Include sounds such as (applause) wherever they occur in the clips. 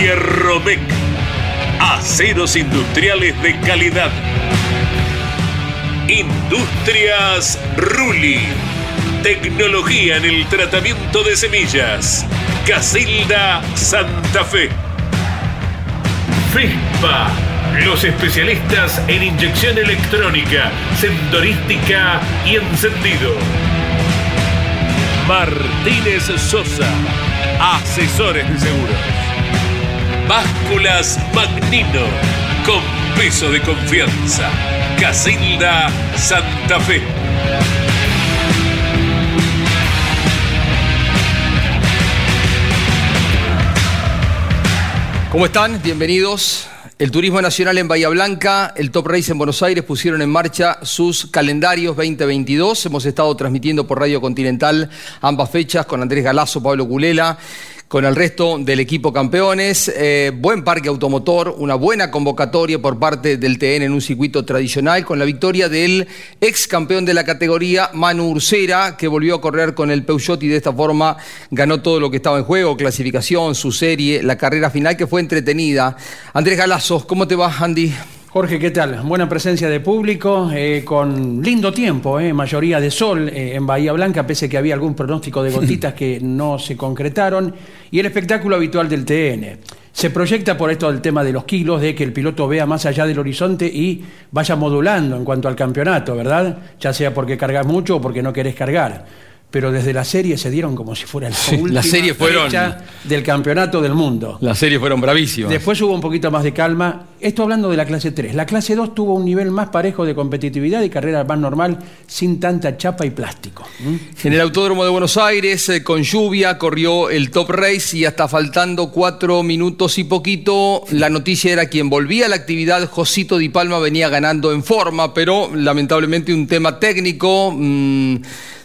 Fierromec. Aceros industriales de calidad. Industrias Ruli. Tecnología en el tratamiento de semillas. Casilda Santa Fe. FESPA. Los especialistas en inyección electrónica, sendorística y encendido. Martínez Sosa. Asesores de seguros. Básculas Magnino. Con peso de confianza. Casilda Santa Fe. ¿Cómo están? Bienvenidos. El Turismo Nacional en Bahía Blanca, el Top Race en Buenos Aires pusieron en marcha sus calendarios 2022. Hemos estado transmitiendo por Radio Continental ambas fechas con Andrés Galazo, Pablo Culela, con el resto del equipo campeones. Eh, buen parque automotor, una buena convocatoria por parte del TN en un circuito tradicional, con la victoria del ex campeón de la categoría, Manu Ursera, que volvió a correr con el Peugeot y de esta forma ganó todo lo que estaba en juego, clasificación, su serie, la carrera final que fue entretenida. Andrés Galazos, ¿cómo te va, Andy? Jorge, ¿qué tal? Buena presencia de público, eh, con lindo tiempo, eh, mayoría de sol eh, en Bahía Blanca, pese que había algún pronóstico de gotitas (laughs) que no se concretaron, y el espectáculo habitual del TN. Se proyecta por esto el tema de los kilos, de que el piloto vea más allá del horizonte y vaya modulando en cuanto al campeonato, ¿verdad? Ya sea porque cargas mucho o porque no querés cargar pero desde la serie se dieron como si fuera la Sí, última las series fueron- fecha del campeonato del mundo. Las series fueron bravísimas. Después hubo un poquito más de calma. Esto hablando de la clase 3. La clase 2 tuvo un nivel más parejo de competitividad y carrera más normal, sin tanta chapa y plástico. En el Autódromo de Buenos Aires, eh, con lluvia, corrió el Top Race y hasta faltando cuatro minutos y poquito, la noticia era quien volvía a la actividad, Josito Di Palma venía ganando en forma, pero lamentablemente un tema técnico. mm,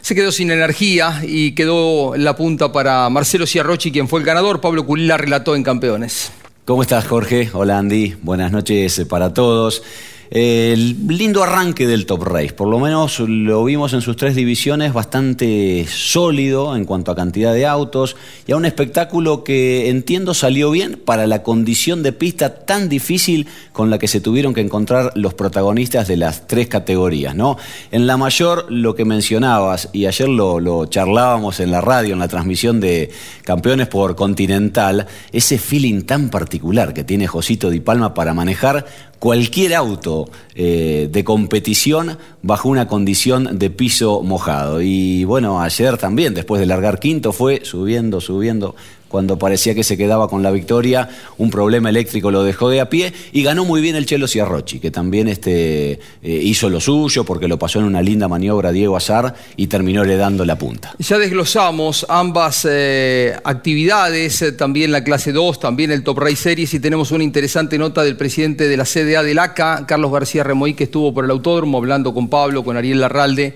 se quedó sin energía y quedó la punta para Marcelo Ciarrochi, quien fue el ganador. Pablo Culila relató en Campeones. ¿Cómo estás, Jorge? Hola, Andy. Buenas noches eh, para todos. El lindo arranque del Top Race, por lo menos lo vimos en sus tres divisiones bastante sólido en cuanto a cantidad de autos y a un espectáculo que entiendo salió bien para la condición de pista tan difícil con la que se tuvieron que encontrar los protagonistas de las tres categorías. ¿no? En la mayor, lo que mencionabas, y ayer lo, lo charlábamos en la radio, en la transmisión de Campeones por Continental, ese feeling tan particular que tiene Josito Di Palma para manejar cualquier auto eh, de competición bajo una condición de piso mojado. Y bueno, ayer también, después de largar quinto, fue subiendo, subiendo. Cuando parecía que se quedaba con la victoria, un problema eléctrico lo dejó de a pie y ganó muy bien el Chelo Ciarrochi, que también este, eh, hizo lo suyo porque lo pasó en una linda maniobra Diego Azar y terminó le dando la punta. Ya desglosamos ambas eh, actividades, eh, también la clase 2, también el Top Race Series y tenemos una interesante nota del presidente de la CDA del ACA, Carlos García Remoí, que estuvo por el autódromo hablando con Pablo, con Ariel Larralde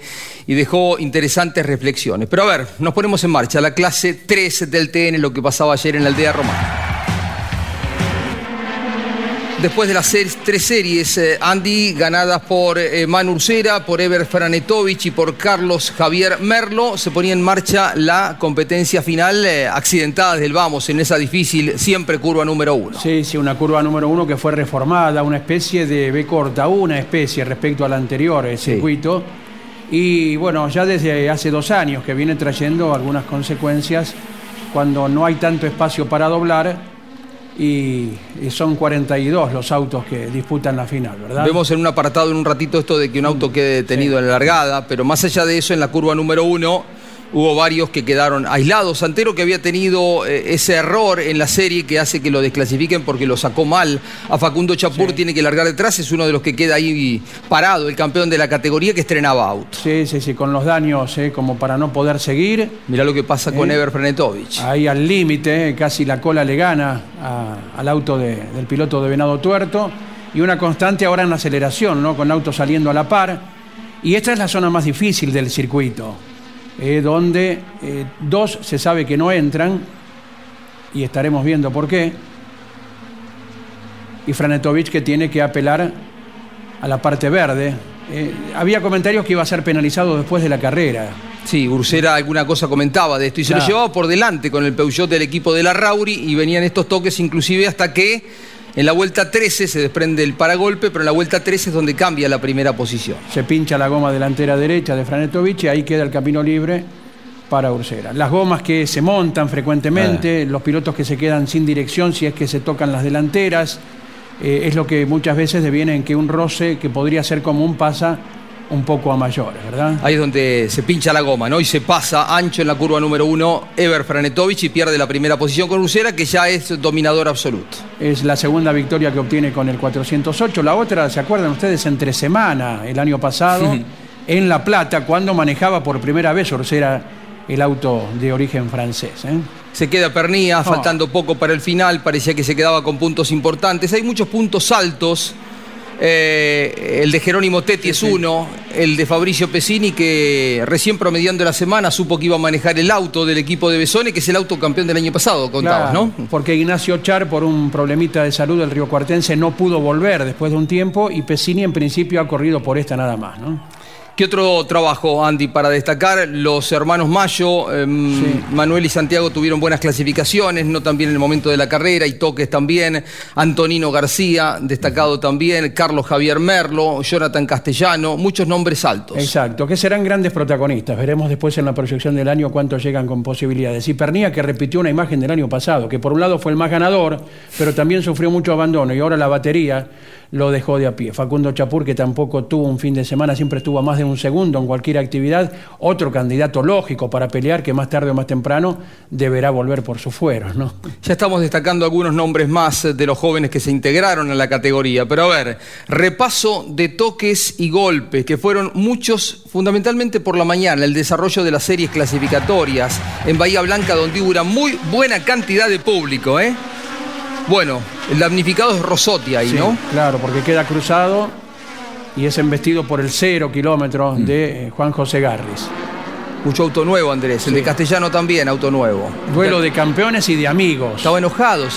y dejó interesantes reflexiones. Pero a ver, nos ponemos en marcha, la clase 3 del TN, lo que pasaba ayer en la aldea romana. Después de las tres series, eh, Andy, ganadas por eh, Manu Ursera, por Ever Franetovich y por Carlos Javier Merlo, se ponía en marcha la competencia final eh, accidentada desde el vamos en esa difícil siempre curva número uno. Sí, sí, una curva número uno que fue reformada, una especie de B corta, una especie respecto al anterior circuito. Y bueno, ya desde hace dos años que viene trayendo algunas consecuencias cuando no hay tanto espacio para doblar y, son 42 los autos que disputan la final, ¿verdad? Vemos en un apartado en un ratito esto de que un auto quede detenido en la largada, pero más allá de eso, en la curva número uno hubo varios que quedaron aislados. Santero que había tenido eh, ese error en la serie que hace que lo desclasifiquen porque lo sacó mal. A Facundo Chapur tiene que largar detrás, es uno de los que queda ahí parado, el campeón de la categoría que estrenaba auto. Sí, sí, sí, con los daños eh, como para no poder seguir. Mirá lo que pasa con eh, Ever Frenetovich. Ahí al límite, casi la cola le gana al auto del piloto de Venado Tuerto. Y una constante ahora en aceleración, ¿no? Con autos saliendo a la par. Y esta es la zona más difícil del circuito eh, donde eh, dos se sabe que no entran, y estaremos viendo por qué, y Franetovich que tiene que apelar a la parte verde. Eh, había comentarios que iba a ser penalizado después de la carrera. Sí, Ursera alguna cosa comentaba de esto y se lo llevaba por delante con el Peugeot del equipo de la Rauri y venían estos toques inclusive hasta que en la vuelta 13 se desprende el paragolpe, pero en la vuelta 13 es donde cambia la primera posición. Se pincha la goma delantera derecha de Franetovich y ahí queda el camino libre para Ursera. Las gomas que se montan frecuentemente, los pilotos que se quedan sin dirección si es que se tocan las delanteras, eh, es lo que muchas veces deviene en que un roce que podría ser común pasa un poco a mayores, ¿verdad? Ahí es donde se pincha la goma, ¿no? Y se pasa ancho en la curva número uno Ever Franetovich y pierde la primera posición con Ursera, que ya es dominador absoluto. Es la segunda victoria que obtiene con el 408. La otra, ¿se acuerdan ustedes? Entre semana, el año pasado, en La Plata, cuando manejaba por primera vez Ursera el auto de origen francés. ¿eh? Se queda Pernía, faltando poco para el final, parecía que se quedaba con puntos importantes. Hay muchos puntos altos eh, el de Jerónimo Tetti es uno, el de Fabricio Pesini, que recién promediando la semana supo que iba a manejar el auto del equipo de Besone, que es el auto campeón del año pasado, contabas, ¿no? Porque Ignacio Char, por un problemita de salud del Río Cuartense, no pudo volver después de un tiempo y Pesini en principio ha corrido por esta nada más, ¿no? ¿Qué otro trabajo, Andy, para destacar? Los hermanos Mayo, em, Manuel y Santiago tuvieron buenas clasificaciones, no también en el momento de la carrera, y toques también. Antonino García, destacado también. Carlos Javier Merlo, Jonathan Castellano, muchos nombres altos. Exacto, que serán grandes protagonistas. Veremos después en la proyección del año cuántos llegan con posibilidades. Y Pernía, que repitió una imagen del año pasado, que por un lado fue el más ganador, pero también sufrió mucho abandono, y ahora la batería lo dejó de a pie. Facundo Chapur, que tampoco tuvo un fin de semana, siempre estuvo a más de un segundo en cualquier actividad, otro candidato lógico para pelear que más tarde o más temprano deberá volver por su fuero. ¿no? Ya estamos destacando algunos nombres más de los jóvenes que se integraron en la categoría, pero a ver, repaso de toques y golpes, que fueron muchos fundamentalmente por la mañana, el desarrollo de las series clasificatorias en Bahía Blanca, donde hubo una muy buena cantidad de público, ¿eh? Bueno, el damnificado es Rosotti ahí, ¿no? Claro, porque queda cruzado y es embestido por el cero kilómetro mm. de eh, Juan José Garris. Mucho auto nuevo, Andrés. El de Castellano también, auto nuevo. Duelo de campeones y de amigos. Estaba enojado,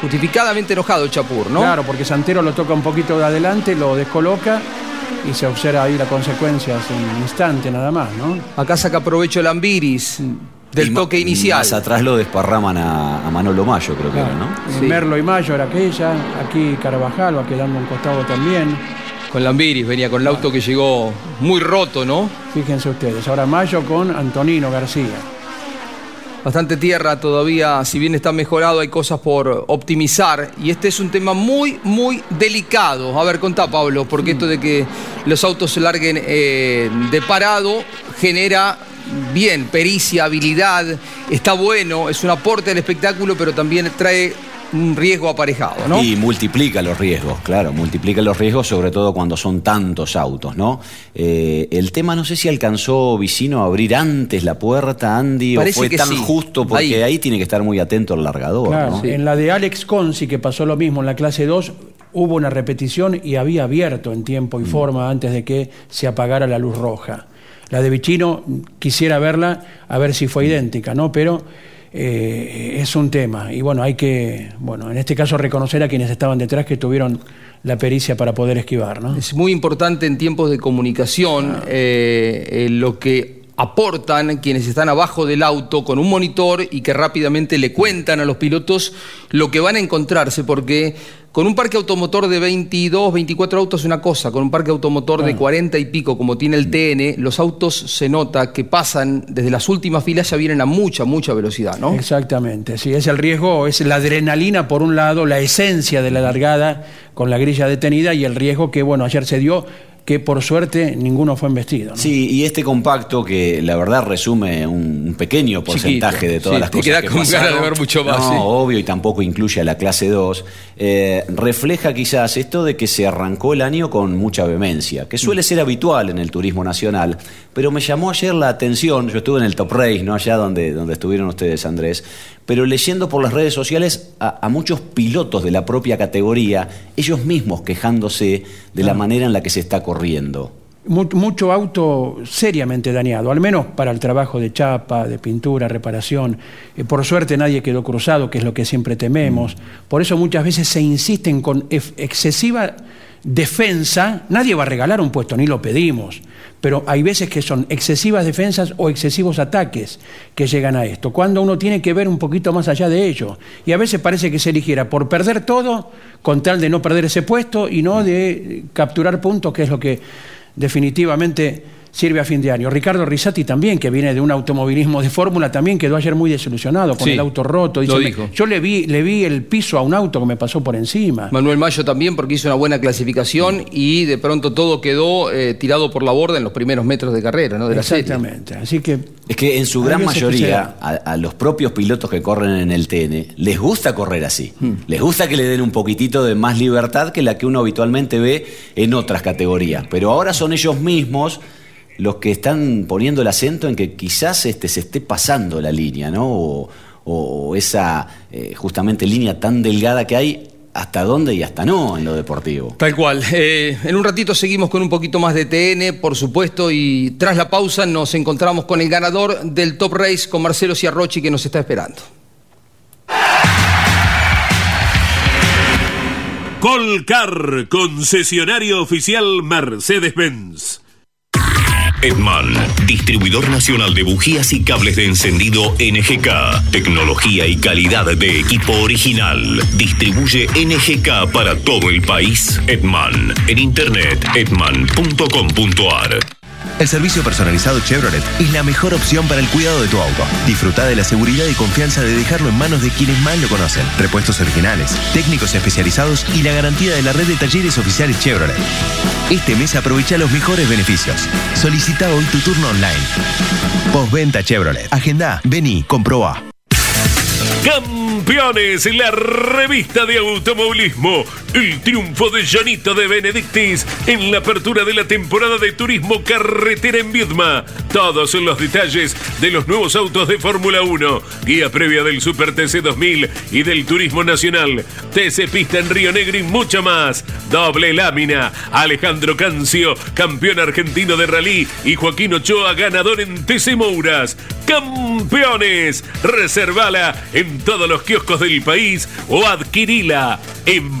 justificadamente enojado el Chapur, ¿no? Claro, porque Santero lo toca un poquito de adelante, lo descoloca y se observa ahí la consecuencia en un instante nada más, ¿no? Acá saca provecho el Ambiris. Del toque inicial. Más atrás lo desparraman a, Manolo Mayo, creo que era, ¿no? Merlo y Mayo era aquella, aquí Carvajal va quedando un costado también. Con Lambiris venía con el auto que llegó muy roto, ¿no? Fíjense ustedes, ahora Mayo con Antonino García. Bastante tierra todavía, si bien está mejorado, hay cosas por optimizar. Y este es un tema muy, muy delicado. A ver, contá, Pablo, porque esto de que los autos se larguen eh, de parado genera bien, pericia, habilidad, está bueno, es un aporte al espectáculo, pero también trae un riesgo aparejado, ¿no? Y multiplica los riesgos, claro, multiplica los riesgos, sobre todo cuando son tantos autos, ¿no? Eh, el tema, no sé si alcanzó Vicino a abrir antes la puerta, Andy, o fue tan justo, porque ahí. tiene que estar muy atento el largador. Claro, En la de Alex Consi, que pasó lo mismo en la clase 2, hubo una repetición y había abierto en tiempo y mm. forma antes de que se apagara la luz roja. La de Vicino quisiera verla, a ver si fue idéntica, ¿no? Pero eh, es un tema. Y bueno, hay que, bueno, en este caso reconocer a quienes estaban detrás que tuvieron la pericia para poder esquivar. ¿no? Es muy importante en tiempos de comunicación eh, eh, lo que aportan quienes están abajo del auto con un monitor y que rápidamente le cuentan a los pilotos lo que van a encontrarse, porque con un parque automotor de 22, 24 autos es una cosa, con un parque automotor de 40 y pico como tiene el TN, los autos se nota que pasan desde las últimas filas ya vienen a mucha, mucha velocidad, ¿no? Exactamente, sí, es el riesgo, es la adrenalina por un lado, la esencia de la largada con la grilla detenida y el riesgo que, bueno, ayer se dio que por suerte ninguno fue investido. Sí, y este compacto que la verdad resume un pequeño porcentaje de todas las cosas queda que con ganas de ver mucho más. No, obvio, y tampoco incluye a la clase 2. Eh, refleja quizás esto de que se arrancó el año con mucha vehemencia, que suele ser habitual en el turismo nacional, pero me llamó ayer la atención, yo estuve en el Top Race, ¿no? allá donde, donde estuvieron ustedes, Andrés, pero leyendo por las redes sociales a, muchos pilotos de la propia categoría, ellos mismos quejándose de la manera en la que se está corriendo. Mucho auto seriamente dañado, al menos para el trabajo de chapa, de pintura, reparación. Eh, por suerte nadie quedó cruzado, que es lo que siempre tememos. Por eso muchas veces se insisten con excesiva defensa. Nadie va a regalar un puesto, ni lo pedimos pero hay veces que son excesivas defensas o excesivos ataques que llegan a esto, cuando uno tiene que ver un poquito más allá de ello. Y a veces parece que se eligiera por perder todo con tal de no perder ese puesto y no de capturar puntos, que es lo que definitivamente sirve a fin de año. Ricardo Risati también, que viene de un automovilismo de fórmula, también quedó ayer muy desilusionado con el auto roto. Yo le vi, le vi el piso a un auto que me pasó por encima. Manuel Mayo también, porque hizo una buena clasificación y de pronto todo quedó eh, tirado por la borda en los primeros metros de carrera, ¿no? De Exactamente. Así que. Es que en su gran mayoría, a, los propios pilotos que corren en el TN, les gusta correr así. Hmm. Les gusta que le den un poquitito de más libertad que la que uno habitualmente ve en otras categorías. Pero ahora son ellos mismos los que están poniendo el acento en que quizás este, se esté pasando la línea, ¿no? O, esa eh, justamente línea tan delgada que hay hasta dónde y hasta no en lo deportivo. Tal cual. Eh, en un ratito seguimos con un poquito más de TN, por supuesto, y tras la pausa nos encontramos con el ganador del Top Race, con Marcelo Ciarrochi, que nos está esperando. Colcar, concesionario oficial Mercedes-Benz. Edman, distribuidor nacional de bujías y cables de encendido NGK. Tecnología y calidad de equipo original. Distribuye NGK para todo el país. Edman. En internet, edman.com.ar. El servicio personalizado Chevrolet es la mejor opción para el cuidado de tu auto. Disfruta de la seguridad y confianza de dejarlo en manos de quienes más lo conocen. Repuestos originales, técnicos especializados y la garantía de la red de talleres oficiales Chevrolet. Este mes aprovecha los mejores beneficios. Solicita hoy tu turno online. Postventa Chevrolet. Agenda, vení, comproba. Campeones, la revista de automovilismo. El triunfo de Janito de Benedictis en la apertura de la temporada de turismo carretera en Viedma. Todos los detalles de los nuevos autos de Fórmula 1. Guía previa del Super TC 2000 y del Turismo Nacional. TC Pista en Río Negro y mucho más. Doble lámina. Alejandro Cancio, campeón argentino de rally. Y Joaquín Ochoa, ganador en TC Mouras. Campeones. Reservala en todos los kioscos del país o adquirila en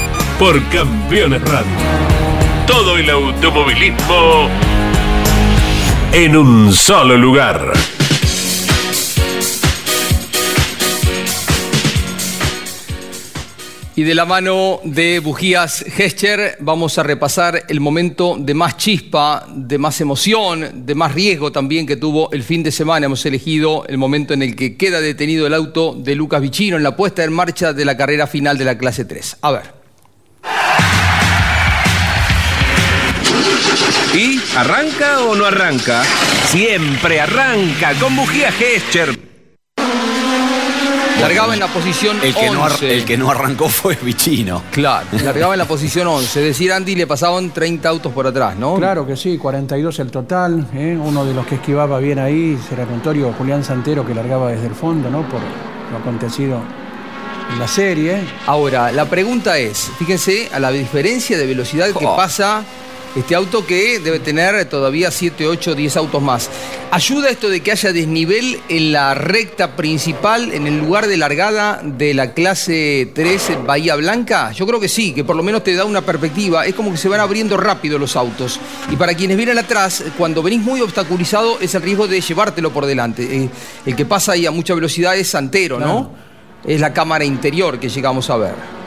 por Campeones Radio todo el automovilismo en un solo lugar. Y de la mano de Bujías Gescher vamos a repasar el momento de más chispa, de más emoción, de más riesgo también que tuvo el fin de semana. Hemos elegido el momento en el que queda detenido el auto de Lucas Vicino en la puesta en marcha de la carrera final de la clase 3. A ver. ¿Y arranca o no arranca? Siempre arranca con bujía Gescher. Largaba en la posición El que, no, ar- 11. el que no arrancó fue Vicino. Claro, largaba en la posición 11. Es decir, Andy le pasaban 30 autos por atrás, ¿no? Claro que sí, 42 el total. ¿eh? Uno de los que esquivaba bien ahí será notorio Julián Santero, que largaba desde el fondo, ¿no? Por lo acontecido en la serie. Ahora, la pregunta es, fíjense a la diferencia de velocidad que Oh. pasa este auto que debe tener todavía 7, 8, 10 autos más. ¿Ayuda esto de que haya desnivel en la recta principal, en el lugar de largada de la clase 3 en Bahía Blanca? Yo creo que sí, que por lo menos te da una perspectiva. Es como que se van abriendo rápido los autos. Y para quienes vienen atrás, cuando venís muy obstaculizado, es el riesgo de llevártelo por delante. Eh, el que pasa ahí a mucha velocidad es Santero, ¿no? Es la cámara interior que llegamos a ver.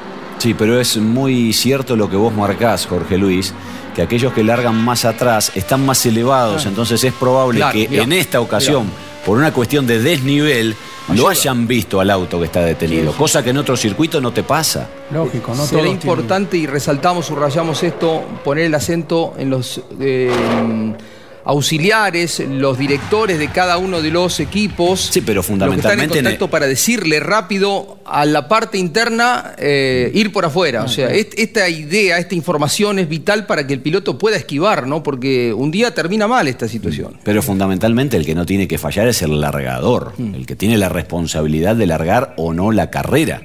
Sí, pero es muy cierto lo que vos marcás, Jorge Luis, que aquellos que largan más atrás están más elevados, Claro. entonces es probable Claro, que mirá, en esta ocasión, por una cuestión de desnivel, lo hayan visto al auto que está detenido, cosa que en otro circuito no te pasa. Lógico, no Será importante y resaltamos, subrayamos esto, poner el acento en los eh, auxiliares, los directores de cada uno de los equipos. Sí, pero Los que están en fundamentalmente contacto para decirle rápido a la parte interna eh, ir por afuera. o sea, est- esta idea, esta información es vital para que el piloto pueda esquivar, ¿no? Porque un día termina mal esta situación. Pero fundamentalmente el que no tiene que fallar es el largador, Mm. el que tiene la responsabilidad de largar o no la carrera.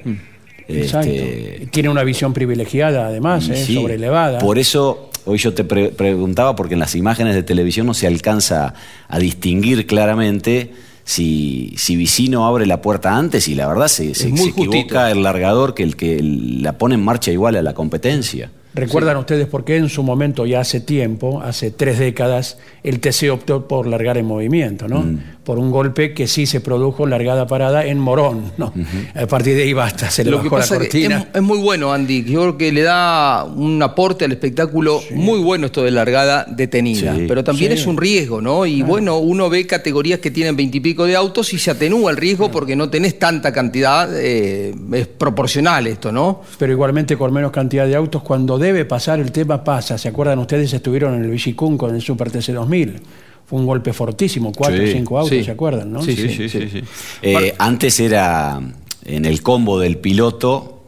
Exacto. Este, Tiene una visión privilegiada, además, ¿eh? Sí, sobrelevada. Por eso, hoy yo te pre- preguntaba, porque en las imágenes de televisión no se alcanza a distinguir claramente si, si Vicino abre la puerta antes y la verdad se, se- muy se equivoca el largador que el que la pone en marcha igual a la competencia. ¿Recuerdan ustedes por qué en su momento, ya hace tiempo, hace tres décadas, el TC optó por largar en movimiento, ¿no? Mm. Por un golpe que sí se produjo largada parada en Morón, ¿no? A partir de ahí basta, se le Lo bajó la pasa cortina. es, es muy bueno, Andy. Yo creo que le da un aporte al espectáculo muy bueno esto de largada detenida. Sí. Pero también Sí. es un riesgo, ¿no? Y bueno, uno ve categorías que tienen veintipico de autos y se atenúa el riesgo porque no tenés tanta cantidad. eh, es proporcional esto, ¿no? Pero igualmente con menos cantidad de autos, cuando debe pasar el tema pasa. ¿Se acuerdan ustedes? Estuvieron en el Villicún con el Super TC 2000. Fue un golpe fortísimo, cuatro o Sí, cinco autos, sí. ¿se acuerdan? ¿no? Sí, sí, sí. Eh, antes era en el combo del piloto.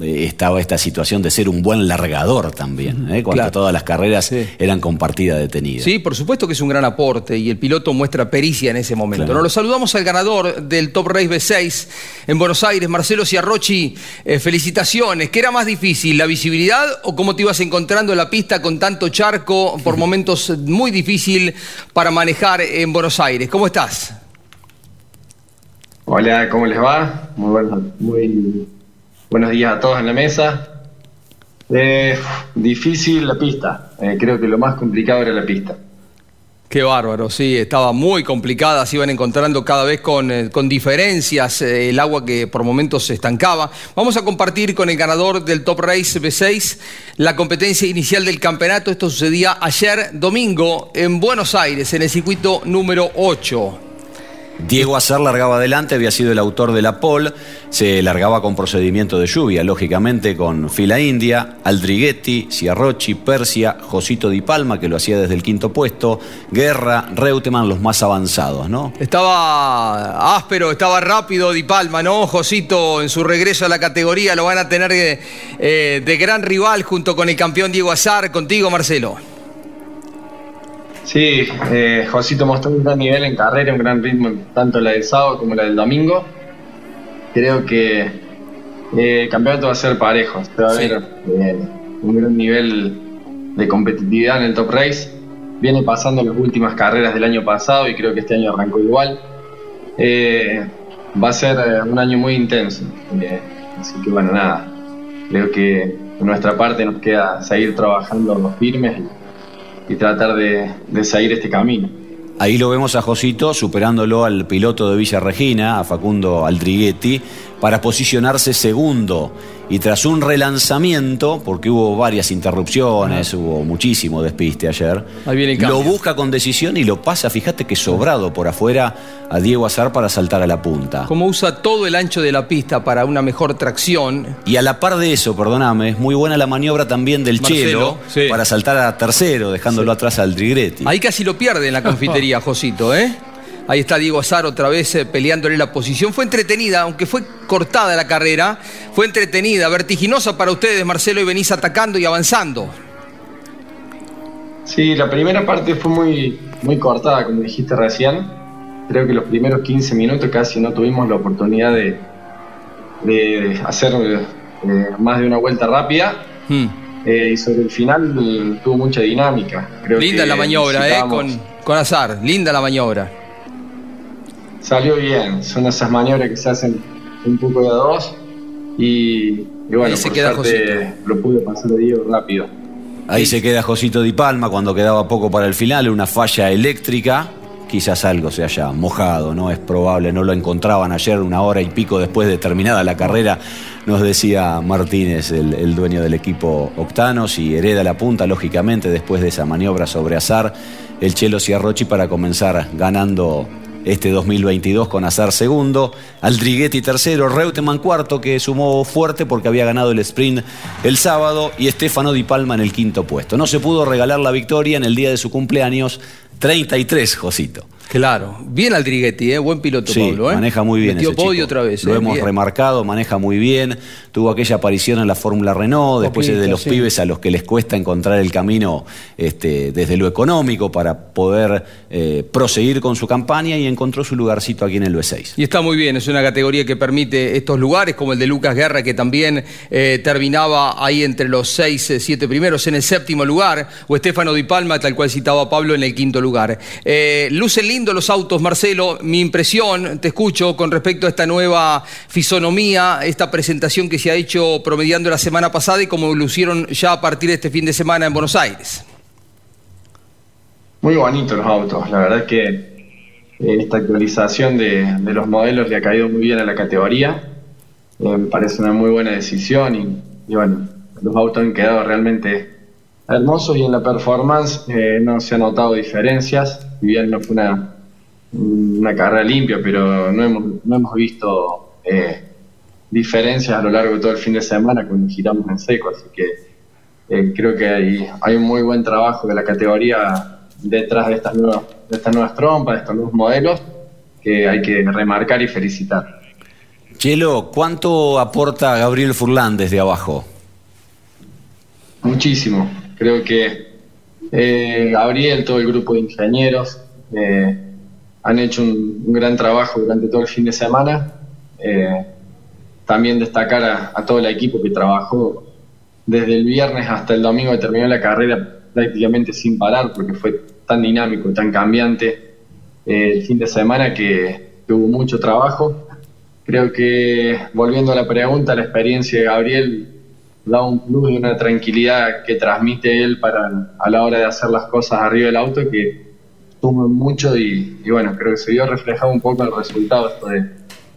Eh, Estaba esta situación de ser un buen largador también, ¿eh? cuando Claro. todas las carreras Sí. eran con partida detenida. Sí, por supuesto que es un gran aporte y el piloto muestra pericia en ese momento. Claro. ¿no? Lo saludamos al ganador del Top Race B6 en Buenos Aires, Marcelo Ciarrochi. Eh, felicitaciones. ¿Qué era más difícil, la visibilidad o cómo te ibas encontrando en la pista con tanto charco por momentos muy difícil para manejar en Buenos Aires? ¿Cómo estás? Hola, ¿cómo les va? Muy, buenos, muy buenos días a todos en la mesa. Difícil la pista. Eh, creo que lo más complicado era la pista. Qué bárbaro, sí, estaba muy complicada, se iban encontrando cada vez con, eh, con diferencias, eh, el agua que por momentos se estancaba. Vamos a compartir con el ganador del Top Race B6 la competencia inicial del campeonato. Esto sucedía ayer domingo en Buenos Aires, en el circuito número 8. Diego Azar largaba adelante, había sido el autor de la pole, se largaba con procedimiento de lluvia, lógicamente con fila india, Aldriguetti, Ciarrochi, Persia, Josito Di Palma, que lo hacía desde el quinto puesto, Guerra, Reutemann, los más avanzados, ¿no? Estaba áspero, estaba rápido Di Palma, ¿no? Josito en su regreso a la categoría lo van a tener de, eh, de gran rival junto con el campeón Diego Azar, contigo Marcelo. Sí, eh, Josito mostró un gran nivel en carrera, un gran ritmo, tanto la del sábado como la del domingo. Creo que eh, el campeonato va a ser parejo, se va a ver eh, un gran nivel de competitividad en el top race. Viene pasando las últimas carreras del año pasado y creo que este año arrancó igual. Eh, va a ser un año muy intenso, eh, así que bueno, nada. Creo que de nuestra parte nos queda seguir trabajando firmes y, y tratar de, de seguir este camino. Ahí lo vemos a Josito superándolo al piloto de Villa Regina, a Facundo Aldriguetti, para posicionarse segundo. Y tras un relanzamiento, porque hubo varias interrupciones, hubo muchísimo despiste ayer, Ahí viene el lo busca con decisión y lo pasa, fíjate que sobrado por afuera a Diego Azar para saltar a la punta. Como usa todo el ancho de la pista para una mejor tracción. Y a la par de eso, perdóname, es muy buena la maniobra también del Marcelo, Chelo sí. para saltar a tercero, dejándolo atrás al Aldriguetti. Ahí casi lo pierde en la (laughs) confitería, Josito, ¿eh? Ahí está Diego Azar otra vez eh, peleándole la posición. Fue entretenida, aunque fue cortada la carrera, fue entretenida, vertiginosa para ustedes, Marcelo, y venís atacando y avanzando. Sí, la primera parte fue muy, muy cortada, como dijiste recién. Creo que los primeros 15 minutos casi no tuvimos la oportunidad de, de hacer eh, más de una vuelta rápida. Hmm. Eh, y sobre el final eh, tuvo mucha dinámica. Creo Linda que la maniobra, ¿eh? Con, con Azar, linda la maniobra. Salió bien, son esas maniobras que se hacen un poco de a dos. Y, y bueno, se por queda suerte lo pude pasar a Diego rápido. Ahí se queda Josito Di Palma cuando quedaba poco para el final, una falla eléctrica. Quizás algo se haya mojado, no es probable, no lo encontraban ayer una hora y pico después de terminada la carrera, nos decía Martínez, el, el dueño del equipo Octanos, y hereda la punta, lógicamente, después de esa maniobra sobre Azar, el Chelo Ciarrochi para comenzar ganando este 2022 con Azar segundo, Aldriguetti tercero, Reutemann cuarto que sumó fuerte porque había ganado el sprint el sábado y Estefano Di Palma en el quinto puesto. No se pudo regalar la victoria en el día de su cumpleaños, 33, Josito. Claro, bien Aldriguetti, ¿eh? buen piloto Sí, Pablo. ¿eh? maneja muy bien Metió ese podio chico. otra vez. Lo ¿eh? hemos Bien. remarcado, maneja muy bien. Tuvo aquella aparición en la Fórmula Renault, después Poquito, de los sí. pibes a los que les cuesta encontrar el camino este, desde lo económico para poder eh, proseguir con su campaña y encontró su lugarcito aquí en el B6. Y está muy bien, es una categoría que permite estos lugares, como el de Lucas Guerra, que también terminaba ahí entre los seis, siete primeros, en el séptimo lugar, o Estefano Di Palma, tal cual citaba Pablo, en el quinto lugar. Eh, lucen lindo los autos, Marcelo. Mi impresión, te escucho, con respecto a esta nueva fisonomía, esta presentación que se ha hecho promediando la semana pasada y como lucieron ya a partir de este fin de semana en Buenos Aires. Muy bonitos los autos, la verdad que eh, esta actualización de, los modelos le ha caído muy bien a la categoría. Eh, me parece una muy buena decisión y bueno, los autos han quedado realmente hermosos y en la performance eh, no se han notado diferencias, si bien no fue una, una carrera limpia, pero no hemos, no hemos visto eh, diferencias a lo largo de todo el fin de semana cuando giramos en seco, así que eh, creo que hay, hay un muy buen trabajo de la categoría detrás de estas nuevas, de estas nuevas trompas, de estos nuevos modelos, que hay que remarcar y felicitar. Chelo, ¿cuánto aporta Gabriel Furlán desde abajo? Muchísimo. Creo que eh, Gabriel, todo el grupo de ingenieros, eh, han hecho un, gran trabajo durante todo el fin de semana. Eh, también destacar a, todo el equipo que trabajó desde el viernes hasta el domingo que terminó la carrera prácticamente sin parar porque fue tan dinámico, tan cambiante el fin de semana que, que hubo mucho trabajo creo que volviendo a la pregunta, la experiencia de Gabriel da un plus y una tranquilidad que transmite él para a la hora de hacer las cosas arriba del auto que suma mucho y, y bueno, creo que se vio reflejado un poco el resultado esto de,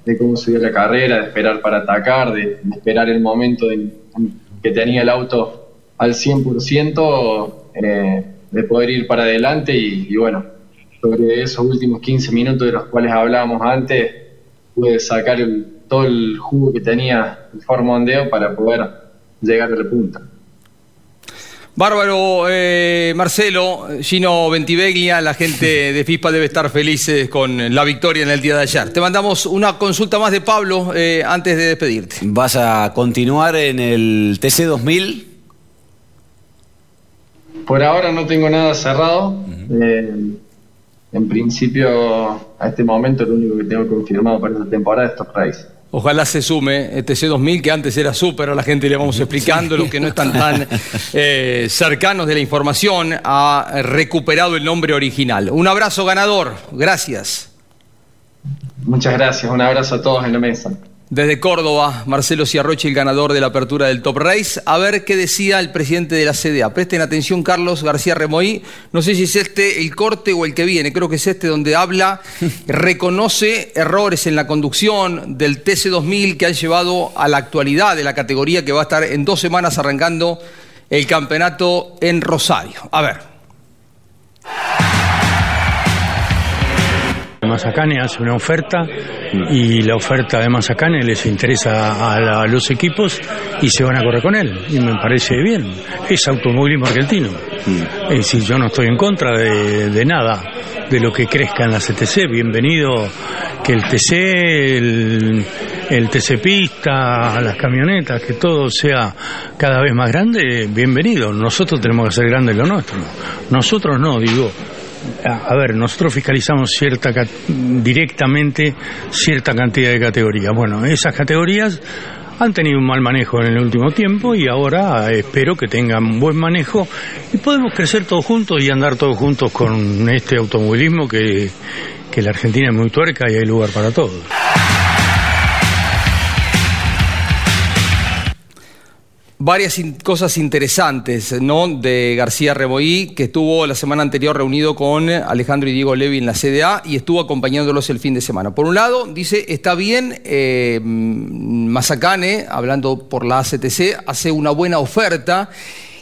de cómo se dio la carrera, de esperar para atacar, de, de esperar el momento en- en que tenía el auto al 100%, eh, de poder ir para adelante y, y bueno, sobre esos últimos 15 minutos de los cuales hablábamos antes, pude sacar el- todo el jugo que tenía el formondeo para poder llegar a la punta. Bárbaro, eh, Marcelo, Gino Ventiveglia, la gente de FISPA debe estar felices con la victoria en el día de ayer. Te mandamos una consulta más de Pablo eh, antes de despedirte. ¿Vas a continuar en el TC2000? Por ahora no tengo nada cerrado. Eh, en principio, a este momento, lo único que tengo confirmado para esta temporada es Top Race. Ojalá se sume este C2000 que antes era súper, a la gente le vamos explicando, los que no están tan (laughs) eh, cercanos de la información, ha recuperado el nombre original. Un abrazo ganador, gracias. Muchas gracias, un abrazo a todos en la mesa. Desde Córdoba, Marcelo Ciarroche, el ganador de la apertura del Top Race. A ver qué decía el presidente de la CDA. Presten atención, Carlos García Remoí. No sé si es este el corte o el que viene. Creo que es este donde habla, (laughs) reconoce errores en la conducción del TC2000 que han llevado a la actualidad de la categoría que va a estar en dos semanas arrancando el campeonato en Rosario. A ver. Mazacane hace una oferta y la oferta de Mazacane les interesa a, la- los equipos y se van a correr con él. Y me parece bien. Es automovilismo argentino. Es decir, yo no estoy en contra de, nada de lo que crezca en la CTC. Bienvenido que el TC, el, el TC Pista, las camionetas, que todo sea cada vez más grande. Bienvenido. Nosotros tenemos que hacer grande lo nuestro. Nosotros no, digo. A ver, nosotros fiscalizamos cierta directamente cierta cantidad de categorías. Bueno, esas categorías han tenido un mal manejo en el último tiempo y ahora espero que tengan buen manejo y podemos crecer todos juntos y andar todos juntos con este automovilismo que, que la Argentina es muy tuerca y hay lugar para todos. Varias cosas interesantes, ¿no? De García Reboí, que estuvo la semana anterior reunido con Alejandro y Diego Levi en la CDA y estuvo acompañándolos el fin de semana. Por un lado, dice, está bien, eh, Mazacane, hablando por la ACTC, hace una buena oferta.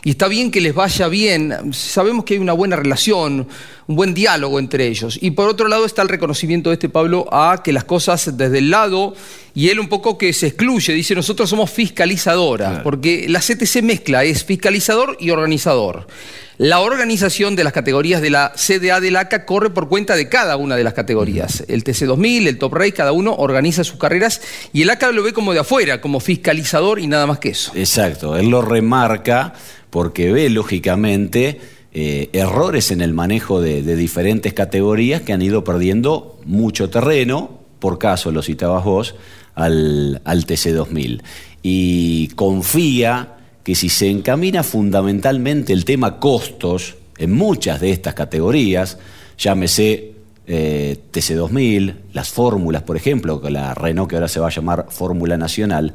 Y está bien que les vaya bien, sabemos que hay una buena relación, un buen diálogo entre ellos. Y por otro lado está el reconocimiento de este Pablo a que las cosas desde el lado, y él un poco que se excluye, dice nosotros somos fiscalizadoras, porque la CTC mezcla, es fiscalizador y organizador. La organización de las categorías de la CDA del ACA corre por cuenta de cada una de las categorías. El TC2000, el Top Race, cada uno organiza sus carreras y el ACA lo ve como de afuera, como fiscalizador y nada más que eso. Exacto, él lo remarca porque ve lógicamente eh, errores en el manejo de, diferentes categorías que han ido perdiendo mucho terreno, por caso lo citabas vos, al, al TC2000. Y confía que si se encamina fundamentalmente el tema costos en muchas de estas categorías, llámese eh, TC2000, las fórmulas, por ejemplo, que la Renault que ahora se va a llamar Fórmula Nacional,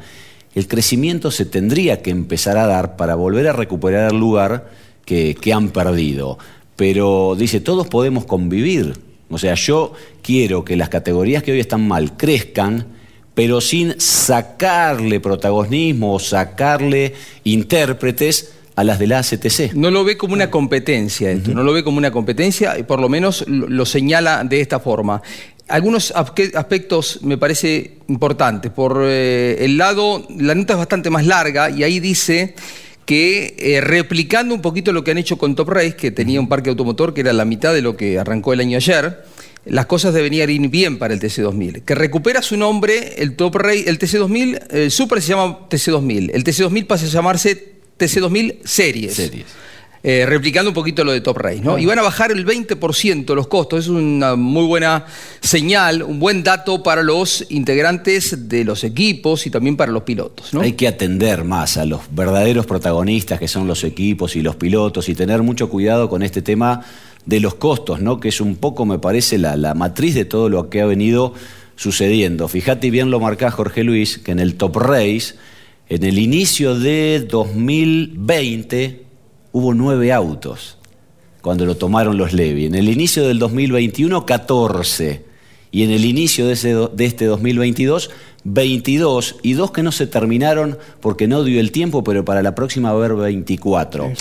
el crecimiento se tendría que empezar a dar para volver a recuperar el lugar que, que han perdido. Pero dice, todos podemos convivir. O sea, yo quiero que las categorías que hoy están mal crezcan, pero sin sacarle protagonismo o sacarle intérpretes a las de la ACTC. No lo ve como una competencia esto, no lo ve como una competencia y por lo menos lo, señala de esta forma. Algunos aspe- aspectos me parece importantes. Por eh, el lado, la nota es bastante más larga y ahí dice que eh, replicando un poquito lo que han hecho con Top Race, que tenía un parque automotor que era la mitad de lo que arrancó el año ayer, las cosas deberían ir bien para el TC2000. Que recupera su nombre, el Top Race, el TC2000, el Super se llama TC2000, el TC2000 pasa a llamarse TC2000 Series. Eh, replicando un poquito lo de Top Race, ¿no? Y van a bajar el 20% los costos. Es una muy buena señal, un buen dato para los integrantes de los equipos y también para los pilotos, ¿no? Hay que atender más a los verdaderos protagonistas que son los equipos y los pilotos y tener mucho cuidado con este tema de los costos, ¿no? Que es un poco, me parece, la, la matriz de todo lo que ha venido sucediendo. Fíjate bien lo marcá Jorge Luis, que en el Top Race, en el inicio de 2020, hubo nueve autos cuando lo tomaron los Levi. En el inicio del 2021, 14. Y en el inicio de, ese, de este 2022, 22. Y dos que no se terminaron porque no dio el tiempo, pero para la próxima va a haber 24.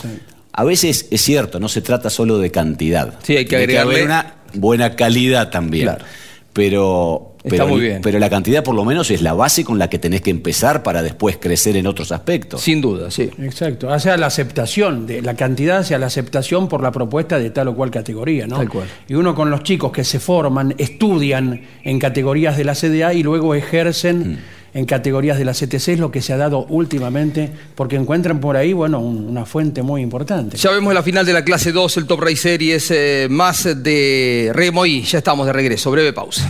A veces es cierto, no se trata solo de cantidad. Sí, hay que agregarle- haber una buena calidad también. Claro. Pero, Está pero, muy bien. pero la cantidad por lo menos es la base con la que tenés que empezar para después crecer en otros aspectos. Sin duda, sí. Exacto, hacia la aceptación, de la cantidad hacia la aceptación por la propuesta de tal o cual categoría, ¿no? Tal cual. Y uno con los chicos que se forman, estudian en categorías de la CDA y luego ejercen Mm. en categorías de la CTC es lo que se ha dado últimamente, porque encuentran por ahí, bueno, un- una fuente muy importante. Ya vemos la final de la clase 2, el Top Race Series, eh, más de Remoí. Ya estamos de regreso. Breve pausa.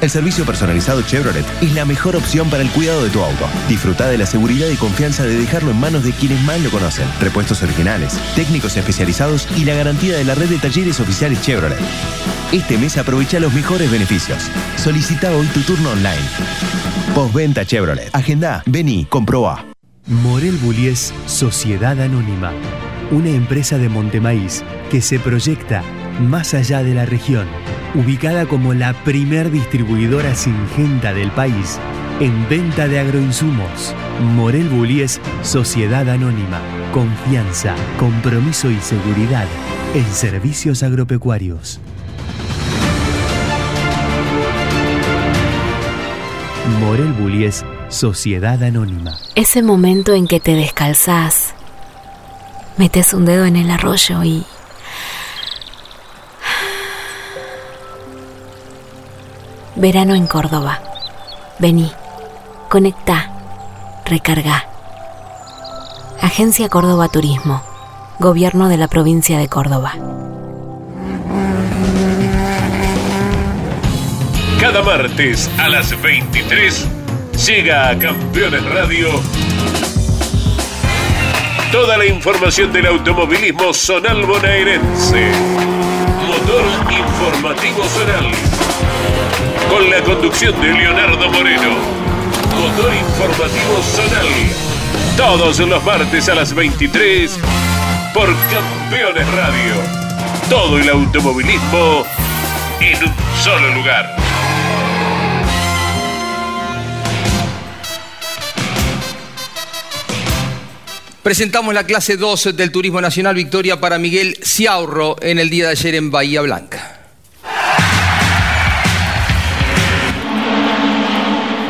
El servicio personalizado Chevrolet es la mejor opción para el cuidado de tu auto. Disfruta de la seguridad y confianza de dejarlo en manos de quienes más lo conocen. Repuestos originales, técnicos especializados y la garantía de la red de talleres oficiales Chevrolet. Este mes aprovecha los mejores beneficios. Solicita hoy tu turno online. Postventa Chevrolet. Agenda, vení, comprobá. Morel Bullies Sociedad Anónima, una empresa de Montemaíz que se proyecta más allá de la región, ubicada como la primer distribuidora singenta del país en venta de agroinsumos. Morel Bullies Sociedad Anónima, confianza, compromiso y seguridad en servicios agropecuarios. Morel Bullies Sociedad Anónima. Ese momento en que te descalzás, metes un dedo en el arroyo y... Verano en Córdoba. Vení, conectá, recarga. Agencia Córdoba Turismo. Gobierno de la provincia de Córdoba. Cada martes a las 23 llega a Campeones Radio toda la información del automovilismo zonal bonaerense. Motor informativo zonal. Con la conducción de Leonardo Moreno. Motor informativo zonal. Todos los martes a las 23 por Campeones Radio. Todo el automovilismo en un solo lugar. Presentamos la clase 2 del Turismo Nacional Victoria para Miguel Ciaurro en el día de ayer en Bahía Blanca.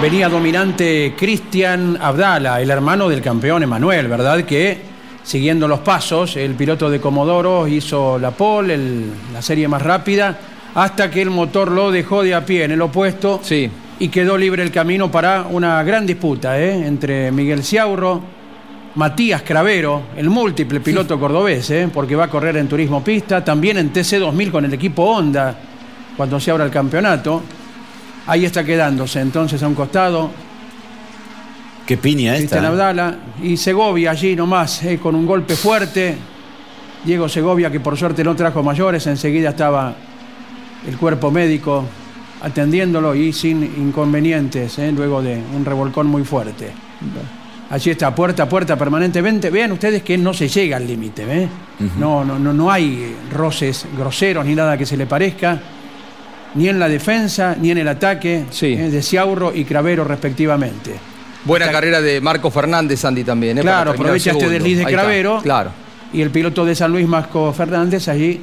Venía dominante Cristian Abdala, el hermano del campeón Emanuel, ¿verdad? Que siguiendo los pasos, el piloto de Comodoro hizo la pole, el- la serie más rápida, hasta que el motor lo dejó de a pie en el opuesto y quedó libre el camino para una gran disputa ¿eh? entre Miguel Ciaurro, Matías Cravero, el múltiple piloto cordobés, ¿eh? porque va a correr en turismo pista, también en TC2000 con el equipo Honda, cuando se abra el campeonato. Ahí está quedándose entonces a un costado Qué piña Cristian esta. ¿eh? Abdala y Segovia allí nomás eh, con un golpe fuerte. Diego Segovia que por suerte no trajo mayores, enseguida estaba el cuerpo médico atendiéndolo y sin inconvenientes, eh, luego de un revolcón muy fuerte. Allí está, puerta a puerta permanentemente. Vean ustedes que no se llega al límite, ¿eh? no, no, no, no hay roces groseros ni nada que se le parezca, ni en la defensa ni en el ataque eh, de Ciaurro y Cravero respectivamente. Buena carrera de Marco Fernández, Andy, también. ¿eh? Claro, aprovecha este desliz de Cravero. Claro. Y el piloto de San Luis, Marco Fernández, allí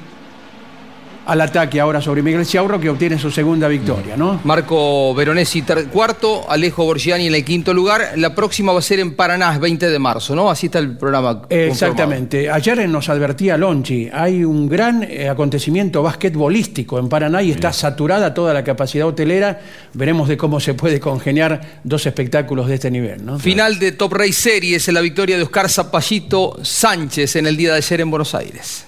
al ataque ahora sobre Miguel Ciaurro, que obtiene su segunda victoria, ¿no? Marco Veronesi cuarto, Alejo Borgiani en el quinto lugar. La próxima va a ser en Paraná, 20 de marzo, ¿no? Así está el programa. Exactamente. Ayer nos advertía Lonchi, hay un gran eh, acontecimiento basquetbolístico en Paraná y está saturada toda la capacidad hotelera. Veremos de cómo se puede congeniar dos espectáculos de este nivel, ¿no? Final de Top Race Series en la victoria de Oscar Zapallito Sánchez en el día de ayer en Buenos Aires.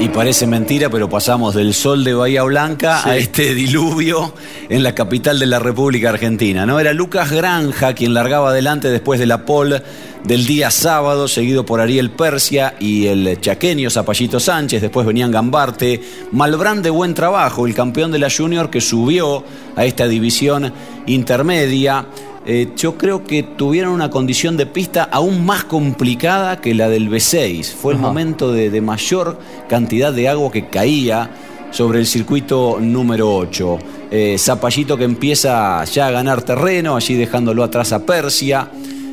Y parece mentira, pero pasamos del sol de Bahía Blanca a este diluvio en la capital de la República Argentina. ¿no? Era Lucas Granja quien largaba adelante después de la pole del día sábado, seguido por Ariel Persia y el chaqueño Zapallito Sánchez. Después venían Gambarte, Malbrán de buen trabajo, el campeón de la Junior que subió a esta división intermedia. Eh, yo creo que tuvieron una condición de pista aún más complicada que la del B6. Fue el momento de, de mayor cantidad de agua que caía sobre el circuito número 8. Eh, Zapallito que empieza ya a ganar terreno, allí dejándolo atrás a Persia.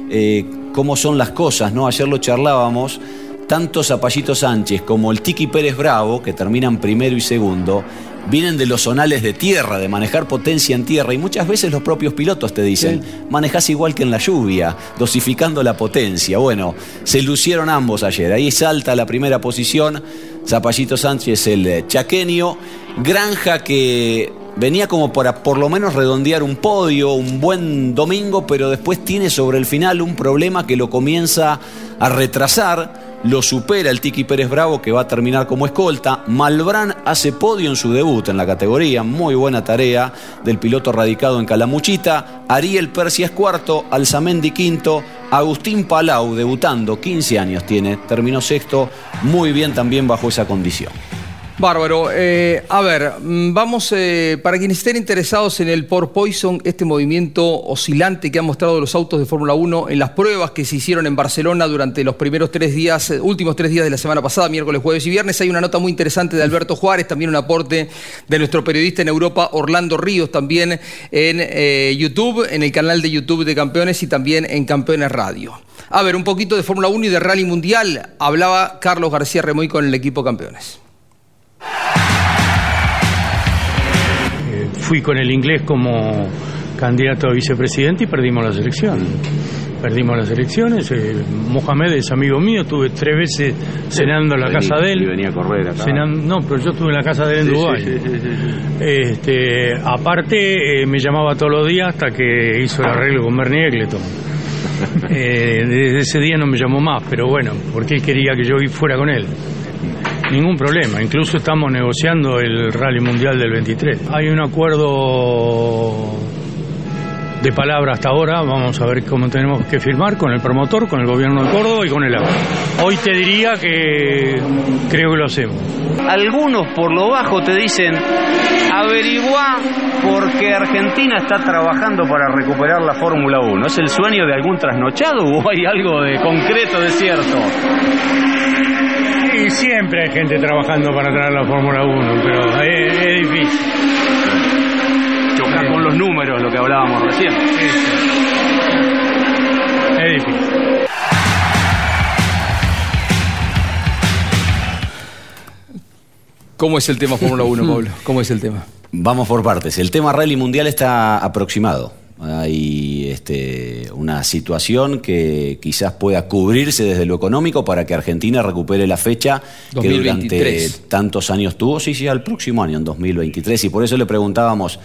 Eh, ¿Cómo son las cosas? ¿no? Ayer lo charlábamos. Tanto Zapallito Sánchez como el Tiki Pérez Bravo, que terminan primero y segundo, vienen de los zonales de tierra, de manejar potencia en tierra, y muchas veces los propios pilotos te dicen, manejás igual que en la lluvia, dosificando la potencia. Bueno, se lucieron ambos ayer, ahí salta la primera posición, Zapallito Sánchez el chaqueño, Granja que venía como para por lo menos redondear un podio, un buen domingo, pero después tiene sobre el final un problema que lo comienza a retrasar lo supera el Tiki Pérez Bravo que va a terminar como escolta. Malbrán hace podio en su debut en la categoría, muy buena tarea del piloto radicado en Calamuchita. Ariel Persia es cuarto, Alzamendi quinto, Agustín Palau debutando, 15 años tiene, terminó sexto, muy bien también bajo esa condición. Bárbaro. Eh, a ver, mm, vamos, eh, para quienes estén interesados en el Por Poison, este movimiento oscilante que han mostrado los autos de Fórmula 1 en las pruebas que se hicieron en Barcelona durante los primeros tres días, eh, últimos tres días de la semana pasada, miércoles, jueves y viernes, hay una nota muy interesante de Alberto Juárez, también un aporte de nuestro periodista en Europa, Orlando Ríos, también en YouTube, en el canal de YouTube de Campeones y también en Campeones Radio. A ver, un poquito de Fórmula 1 y de Rally Mundial. Hablaba Carlos García Remoy con el equipo Campeones. Fui con el inglés como candidato a vicepresidente y perdimos las elecciones. Perdimos las elecciones. Eh, Mohamed es amigo mío, estuve tres veces cenando en la casa de él. Y venía a correr acá. no, pero yo estuve en la casa de él en Dubái. este, aparte, eh, me llamaba todos los días hasta que hizo el arreglo con Bernie Eccleston. (laughs) Eh, desde ese día no me llamó más, pero bueno, porque él quería que yo fuera con él. Ningún problema, incluso estamos negociando el Rally Mundial del 23. Hay un acuerdo de palabra hasta ahora, vamos a ver cómo tenemos que firmar con el promotor, con el gobierno de Córdoba y con el agua. Hoy te diría que creo que lo hacemos. Algunos por lo bajo te dicen, averigua porque Argentina está trabajando para recuperar la Fórmula 1. ¿Es el sueño de algún trasnochado o hay algo de concreto, de cierto? Siempre hay gente trabajando para traer la Fórmula 1, pero es, difícil. Chocar con los números, lo que hablábamos recién. Es difícil. ¿Cómo es el tema Fórmula 1, (laughs) Pablo? ¿Cómo es el tema? Vamos por partes. El tema Rally Mundial está aproximado. Hay este, una situación que quizás pueda cubrirse desde lo económico para que Argentina recupere la fecha que durante tantos años tuvo, sí, sí, al próximo año, en 2023. Y por eso le preguntábamos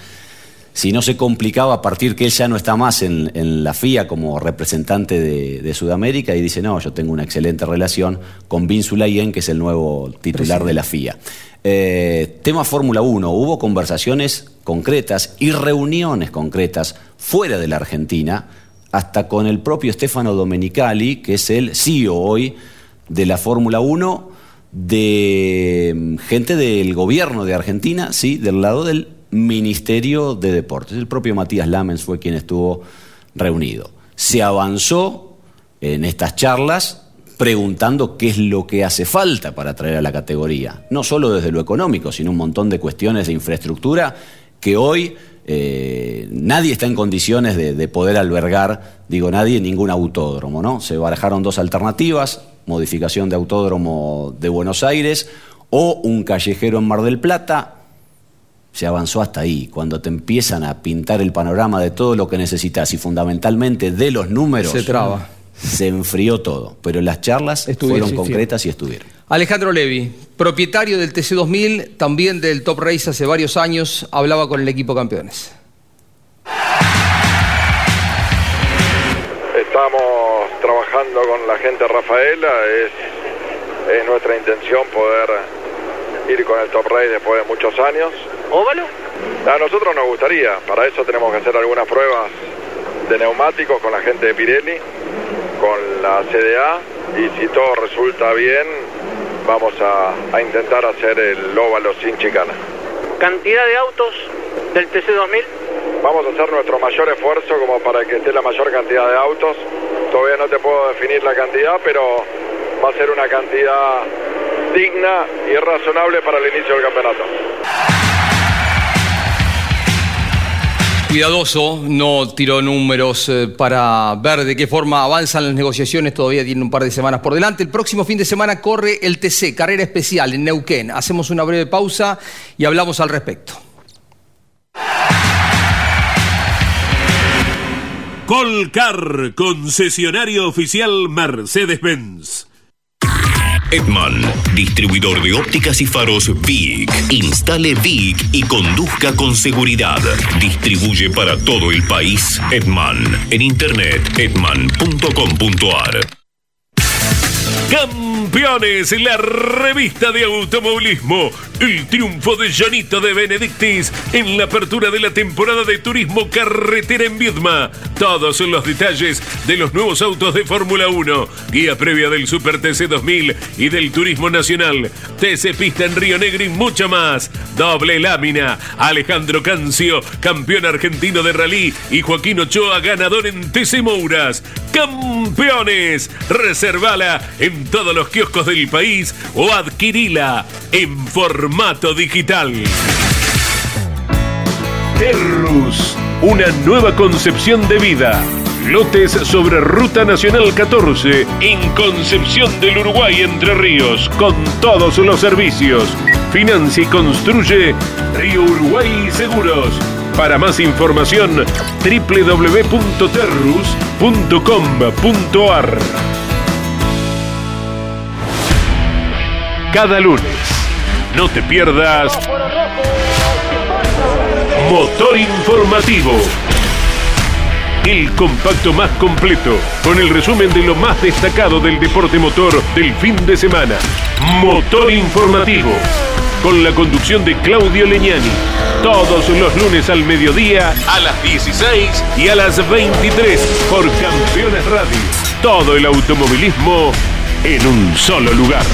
si no se complicaba a partir que él ya no está más en, la FIA como representante de, Sudamérica y dice, no, yo tengo una excelente relación con Vince Ulayen, que es el nuevo titular de la FIA. Eh, tema Fórmula 1, hubo conversaciones concretas y reuniones concretas fuera de la Argentina, hasta con el propio Stefano Domenicali, que es el CEO hoy de la Fórmula 1, de mm, gente del gobierno de Argentina, sí, del lado del Ministerio de Deportes. El propio Matías Lamens fue quien estuvo reunido. Se avanzó en estas charlas preguntando qué es lo que hace falta para traer a la categoría, no solo desde lo económico, sino un montón de cuestiones de infraestructura que hoy eh, nadie está en condiciones de, poder albergar, digo nadie, ningún autódromo, ¿no? Se barajaron dos alternativas, modificación de autódromo de Buenos Aires o un callejero en Mar del Plata. Se avanzó hasta ahí, cuando te empiezan a pintar el panorama de todo lo que necesitas y fundamentalmente de los números. Se traba se enfrió todo, pero las charlas fueron concretas y estuvieron. Alejandro Levi, propietario del TC2000, también del Top Race hace varios años, hablaba con el equipo campeones. Estamos trabajando con la gente Rafaela, es, es nuestra intención poder ir con el Top Race después de muchos años. ¿Óvalo? A nosotros nos gustaría, para eso tenemos que hacer algunas pruebas de neumáticos con la gente de Pirelli, con la CDA, y si todo resulta bien, vamos a, a intentar hacer el óvalo sin chicana. ¿Cantidad de autos del TC2000? Vamos a hacer nuestro mayor esfuerzo como para que esté la mayor cantidad de autos. Todavía no te puedo definir la cantidad, pero va a ser una cantidad digna y razonable para el inicio del campeonato. Cuidadoso, no tiró números eh, para ver de qué forma avanzan las negociaciones, todavía tiene un par de semanas por delante. El próximo fin de semana corre el TC, carrera especial en Neuquén. Hacemos una breve pausa y hablamos al respecto. Colcar, concesionario oficial Mercedes-Benz. Edman, distribuidor de ópticas y faros VIC. Instale VIC y conduzca con seguridad. Distribuye para todo el país Edman. En internet edman.com.ar. Campeones, la revista de automovilismo. El triunfo de Janito de Benedictis en la apertura de la temporada de turismo carretera en Viedma. Todos los detalles de los nuevos autos de Fórmula 1. Guía previa del Super TC 2000 y del Turismo Nacional. TC Pista en Río Negro y mucho más. Doble lámina. Alejandro Cancio, campeón argentino de rally. Y Joaquín Ochoa, ganador en TC Mouras. Campeones. Reservala en todos los kioscos del país o adquirila en formato digital. Terrus, una nueva concepción de vida. Lotes sobre Ruta Nacional 14 en Concepción del Uruguay Entre Ríos con todos los servicios. Financia y construye Río Uruguay Seguros. Para más información www.terrus.com.ar Cada lunes, no te pierdas Motor Informativo. El compacto más completo, con el resumen de lo más destacado del deporte motor del fin de semana. Motor Informativo, con la conducción de Claudio Leñani. Todos los lunes al mediodía, a las 16 y a las 23 por Campeones Radio. Todo el automovilismo en un solo lugar.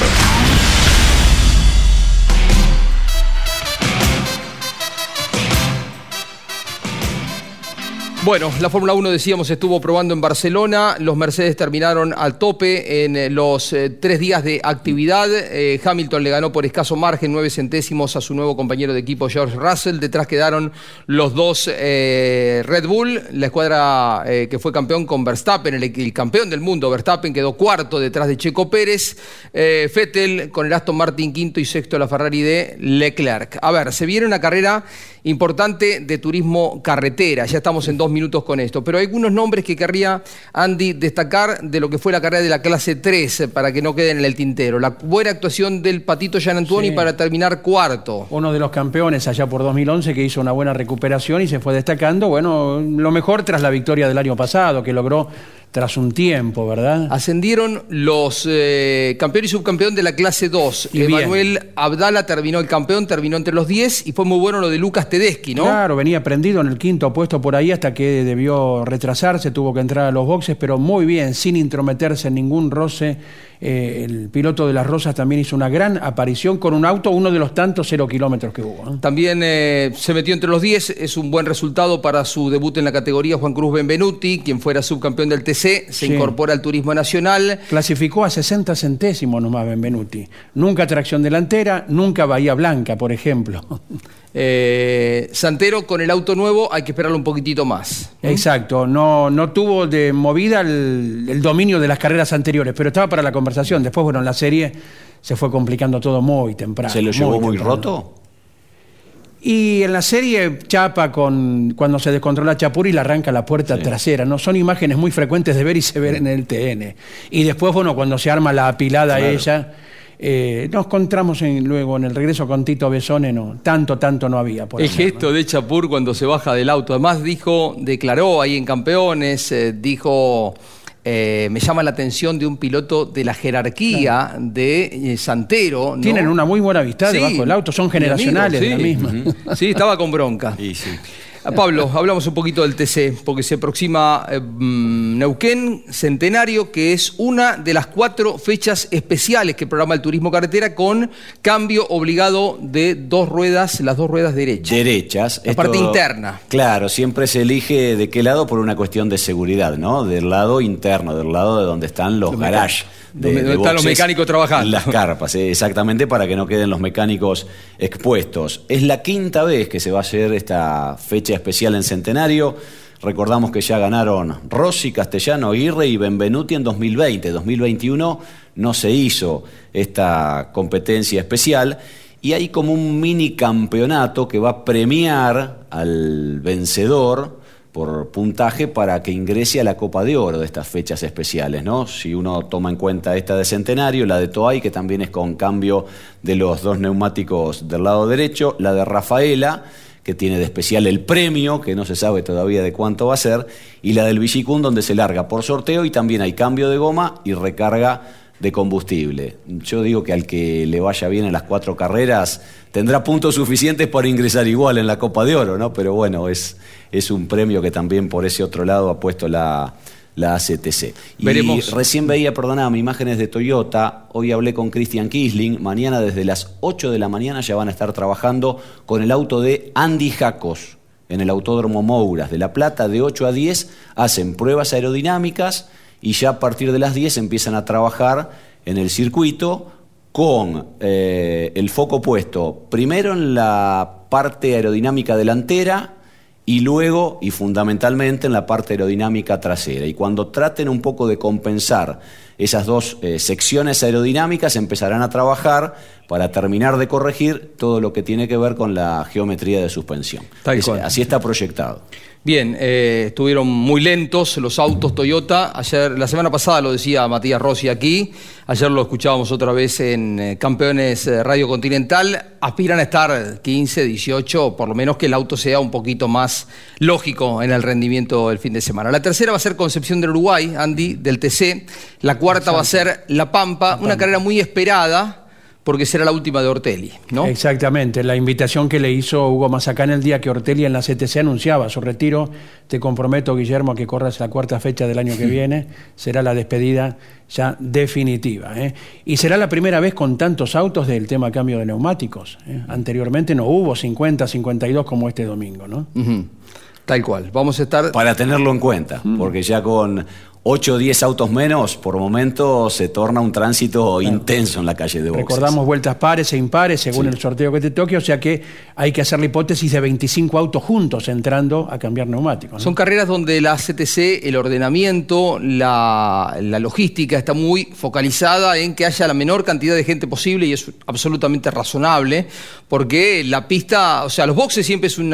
Bueno, la Fórmula 1 decíamos estuvo probando en Barcelona, los Mercedes terminaron al tope en eh, los eh, tres días de actividad, Eh, Hamilton le ganó por escaso margen, nueve centésimos a su nuevo compañero de equipo George Russell, detrás quedaron los dos Red Bull, la escuadra que fue campeón con Verstappen, el, campeón del mundo, Verstappen quedó cuarto detrás de Checo Pérez, Vettel con el Aston Martin quinto y sexto la Ferrari de Leclerc. A ver, se viene una carrera importante de turismo carretera. Ya estamos en dos minutos con esto. Pero hay algunos nombres que querría, Andy, destacar de lo que fue la carrera de la clase 3 eh, para que no queden en el tintero. La buena actuación del Patito Gian Antuoni Sí. para terminar cuarto. Uno de los campeones allá por 2011 que hizo una buena recuperación y se fue destacando. Bueno, lo mejor tras la victoria del año pasado, que logró tras un tiempo, ¿verdad? Ascendieron los eh, campeón y subcampeón de la clase 2. Y bien. Emanuel Abdala terminó el campeón, terminó entre los 10 y fue muy bueno lo de Lucas Tedeschi, ¿no? Claro, venía prendido en el quinto puesto por ahí hasta que debió retrasarse, tuvo que entrar a los boxes, pero muy bien, sin intrometerse en ningún roce. Eh, el piloto de las Rosas también hizo una gran aparición con un auto, uno de los tantos cero kilómetros que hubo. ¿eh? También eh, se metió entre los 10, es un buen resultado para su debut en la categoría Juan Cruz Benvenuti, quien fuera subcampeón del TC, se Sí. incorpora al Turismo Nacional. Clasificó a 60 centésimos nomás Benvenuti. Nunca tracción delantera, nunca Bahía Blanca, por ejemplo. (laughs) Eh, Santero con el auto nuevo hay que esperarlo un poquitito más. Exacto, no, no tuvo de movida el, el dominio de las carreras anteriores, pero estaba para la conversación. Después, bueno, en la serie se fue complicando todo muy temprano. ¿Se lo llevó muy roto? Y en la serie Chapa, con, cuando se descontrola Chapuri, le arranca la puerta trasera. No son imágenes muy frecuentes de ver y se ven en el TN. Y después, bueno, cuando se arma la apilada Claro. ella, eh, nos encontramos en- luego en el regreso con Tito Besone, no, tanto, tanto no había. Por El gesto de Chapur cuando se baja del auto. Además dijo, declaró ahí en Campeones, eh, dijo eh, me llama la atención de un piloto de la jerarquía de eh, Santero. ¿no? Tienen una muy buena vista Sí, debajo del auto, son generacionales de la misma. sí. Sí, estaba con bronca. (laughs) Ah, Pablo, hablamos un poquito del TC, porque se aproxima eh, mm, Neuquén Centenario, que es una de las cuatro fechas especiales que programa el turismo carretera con cambio obligado de dos ruedas, las dos ruedas derechas. Derechas. La parte interna. Claro, siempre se elige de qué lado por una cuestión de seguridad, ¿no? Del lado interno, del lado de donde están los Los garages. Donde- donde están los mecánicos trabajando. Las carpas, eh, exactamente, para que no queden los mecánicos expuestos. Es la quinta vez que se va a hacer esta fecha especial en Centenario. Recordamos que ya ganaron Rossi, Castellano, Aguirre y Benvenuti en 2020. 2021 no se hizo esta competencia especial y hay como un mini campeonato que va a premiar al vencedor por puntaje para que ingrese a la Copa de Oro de estas fechas especiales, ¿no? Si uno toma en cuenta esta de Centenario, la de Toay, que también es con cambio de los dos neumáticos del lado derecho, la de Rafaela, que tiene de especial el premio, que no se sabe todavía de cuánto va a ser, y la del Villicún, donde se larga por sorteo y también hay cambio de goma y recarga de combustible. Yo digo que al que le vaya bien en las cuatro carreras tendrá puntos suficientes para ingresar igual en la Copa de Oro, ¿no? Pero bueno, es, es un premio que también por ese otro lado ha puesto la, la ACTC. Y Veremos. recién veía, perdóname, imágenes de Toyota. Hoy hablé con Christian Kisling. Mañana desde las 8 de la mañana ya van a estar trabajando con el auto de Andy Jacos en el Autódromo Mouras de La Plata. De 8 a 10 hacen pruebas aerodinámicas y ya a partir de las 10 empiezan a trabajar en el circuito con eh, el foco puesto primero en la parte aerodinámica delantera y luego y fundamentalmente en la parte aerodinámica trasera. Y cuando traten un poco de compensar esas dos eh, secciones aerodinámicas, empezarán a trabajar para terminar de corregir todo lo que tiene que ver con la geometría de suspensión. Tal Es- cual. así está proyectado. Bien, eh, estuvieron muy lentos los autos Toyota. Ayer, la semana pasada lo decía Matías Rossi aquí. Ayer lo escuchábamos otra vez en eh, Campeones Radio Continental. Aspiran a estar 15, 18, por lo menos que el auto sea un poquito más lógico en el rendimiento del fin de semana. La tercera va a ser Concepción del Uruguay, Andy, del TC. La cuarta va a ser La Pampa, una carrera muy esperada porque será la última de Ortelli, ¿no? Exactamente, la invitación que le hizo Hugo Mazacán el día que Ortelli en la CTC anunciaba su retiro. Te comprometo, Guillermo, a que corras la cuarta fecha del año que viene. Será la despedida ya definitiva. ¿eh? Y será la primera vez con tantos autos del tema cambio de neumáticos. ¿eh? Anteriormente no hubo 50, 52 como este domingo. ¿no? Tal cual. Vamos a estar. Para tenerlo en cuenta, porque ya con 8 o 10 autos menos, por momento se torna un tránsito intenso en la calle de boxes. Recordamos vueltas pares e impares según Sí. el sorteo que te toque, o sea que hay que hacer la hipótesis de 25 autos juntos entrando a cambiar neumáticos. ¿no? Son carreras donde la CTC, el ordenamiento, la, la logística está muy focalizada en que haya la menor cantidad de gente posible y es absolutamente razonable, porque la pista, o sea, los boxes siempre es un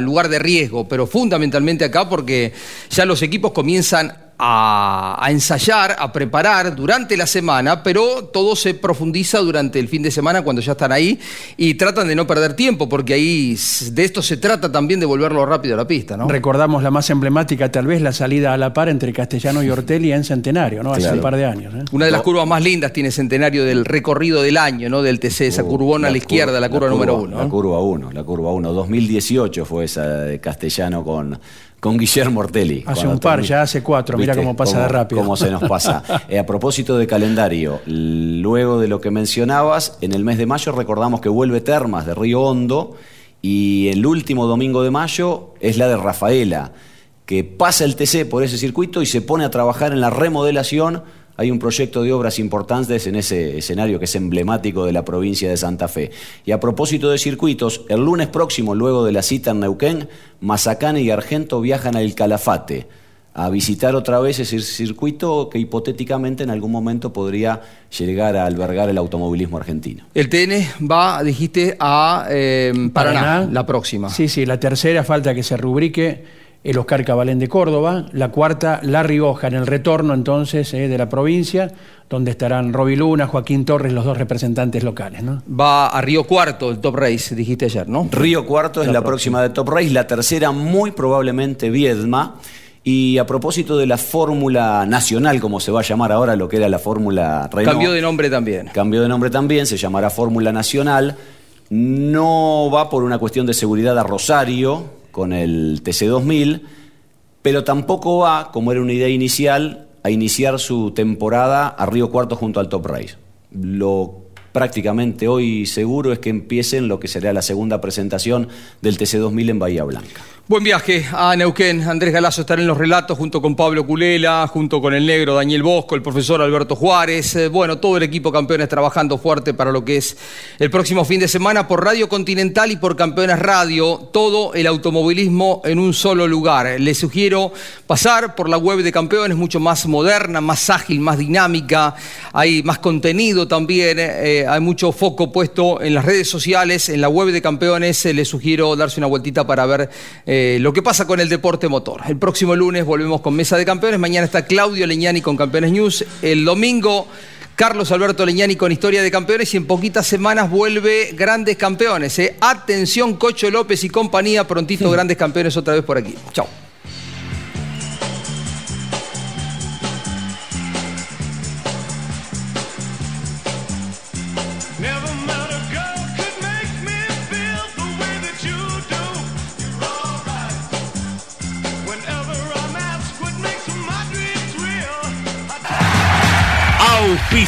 lugar de riesgo, pero fundamentalmente acá porque ya los equipos comienzan a, a ensayar, a preparar durante la semana, pero todo se profundiza durante el fin de semana cuando ya están ahí y tratan de no perder tiempo, porque ahí de esto se trata también de volverlo rápido a la pista, ¿no? Recordamos la más emblemática, tal vez, la salida a la par entre Castellano y Ortelli en Centenario, ¿no? Hace Claro. un par de años. ¿eh? Una de las curvas más lindas tiene Centenario del recorrido del año, ¿no? Del TC, esa curvona a la izquierda, la curva número uno. La curva 1, la curva 1. 2018 fue esa de Castellano con, con Guillermo Ortelli. Hace un par, ya hace cuatro, mira ¿Viste cómo pasa de rápido. Cómo se nos pasa. (laughs) Eh, a propósito de calendario, luego de lo que mencionabas, en el mes de mayo recordamos que vuelve Termas de Río Hondo y el último domingo de mayo es la de Rafaela, que pasa el TC por ese circuito y se pone a trabajar en la remodelación. Hay un proyecto de obras importantes en ese escenario que es emblemático de la provincia de Santa Fe. Y a propósito de circuitos, el lunes próximo, luego de la cita en Neuquén, Mazacane y Argento viajan al Calafate a visitar otra vez ese circuito que hipotéticamente en algún momento podría llegar a albergar el automovilismo argentino. El TN va, dijiste, a eh, Paraná, la próxima. Sí, sí, la tercera falta que se rubrique el Oscar Cabalén de Córdoba, la cuarta La Rioja en el retorno entonces eh, de la provincia, donde estarán Roby Luna, Joaquín Torres, los dos representantes locales. ¿no? Va a Río Cuarto, el Top Race, dijiste ayer, ¿no? Río Cuarto es la próxima de Top Race, la tercera muy probablemente Viedma. Y a propósito de la Fórmula Nacional, como se va a llamar ahora, lo que era la Fórmula Renault. Cambió de nombre también. Cambió de nombre también, se llamará Fórmula Nacional. No va por una cuestión de seguridad a Rosario con el TC2000, pero tampoco va, como era una idea inicial, a iniciar su temporada a Río Cuarto junto al Top Race. Lo prácticamente hoy seguro es que empiecen lo que será la segunda presentación del TC2000 en Bahía Blanca. Buen viaje a Neuquén. Andrés Galazo estará en los relatos junto con Pablo Culela, junto con el negro Daniel Bosco, el profesor Alberto Juárez. Eh, bueno, todo el equipo campeones trabajando fuerte para lo que es el próximo fin de semana por Radio Continental y por Campeones Radio. Todo el automovilismo en un solo lugar. Les sugiero pasar por la web de Campeones, mucho más moderna, más ágil, más dinámica. Hay más contenido también. eh, hay mucho foco puesto en las redes sociales, en la web de Campeones. Eh, les sugiero darse una vueltita para ver. eh, lo que pasa con el deporte motor. El próximo lunes volvemos con Mesa de Campeones. Mañana está Claudio Leñani con Campeones News. El domingo. Carlos Alberto Leñani con Historia de Campeones y en poquitas semanas vuelve Grandes Campeones. ¿eh? Atención, Cocho López y compañía. Prontito, Grandes Campeones otra vez por aquí. Chao.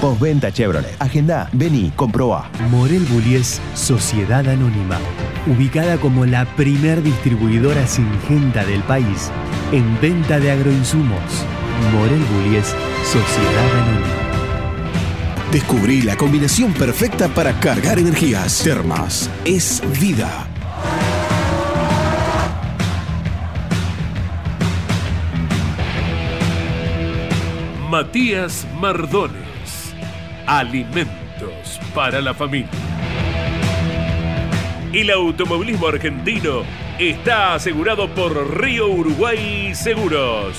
Postventa Chevrolet. Agenda, vení, comprobá. Morel Bullies Sociedad Anónima, ubicada como la primer distribuidora singenta del país en venta de agroinsumos. Morel Bullies Sociedad Anónima. Descubrí la combinación perfecta para cargar energías. Termas es vida. Matías Mardones. Alimentos para la familia. El automovilismo argentino está asegurado por Río Uruguay Seguros.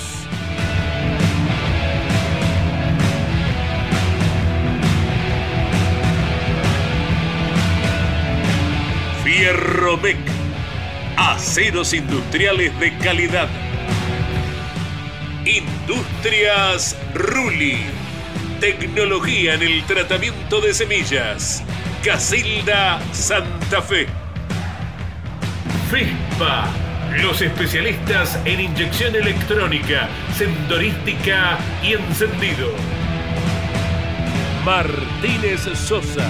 Fierromec. Aceros industriales de calidad. Industrias Ruli. Tecnología en el tratamiento de semillas. Casilda Santa Fe. FISPA. Los especialistas en inyección electrónica, sendorística y encendido. Martínez Sosa.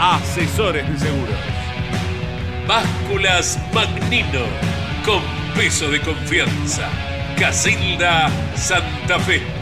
Asesores de seguros. Básculas Magnino. Con peso de confianza. Casilda Santa Fe.